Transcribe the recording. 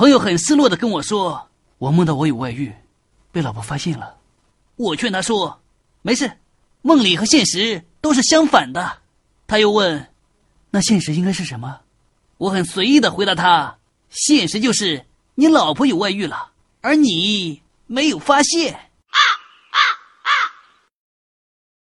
朋友很失落的跟我说我梦到我有外遇被老婆发现了。我劝他说没事梦里和现实都是相反的。他又问那现实应该是什么？我很随意的回答他现实就是你老婆有外遇了而你没有发现。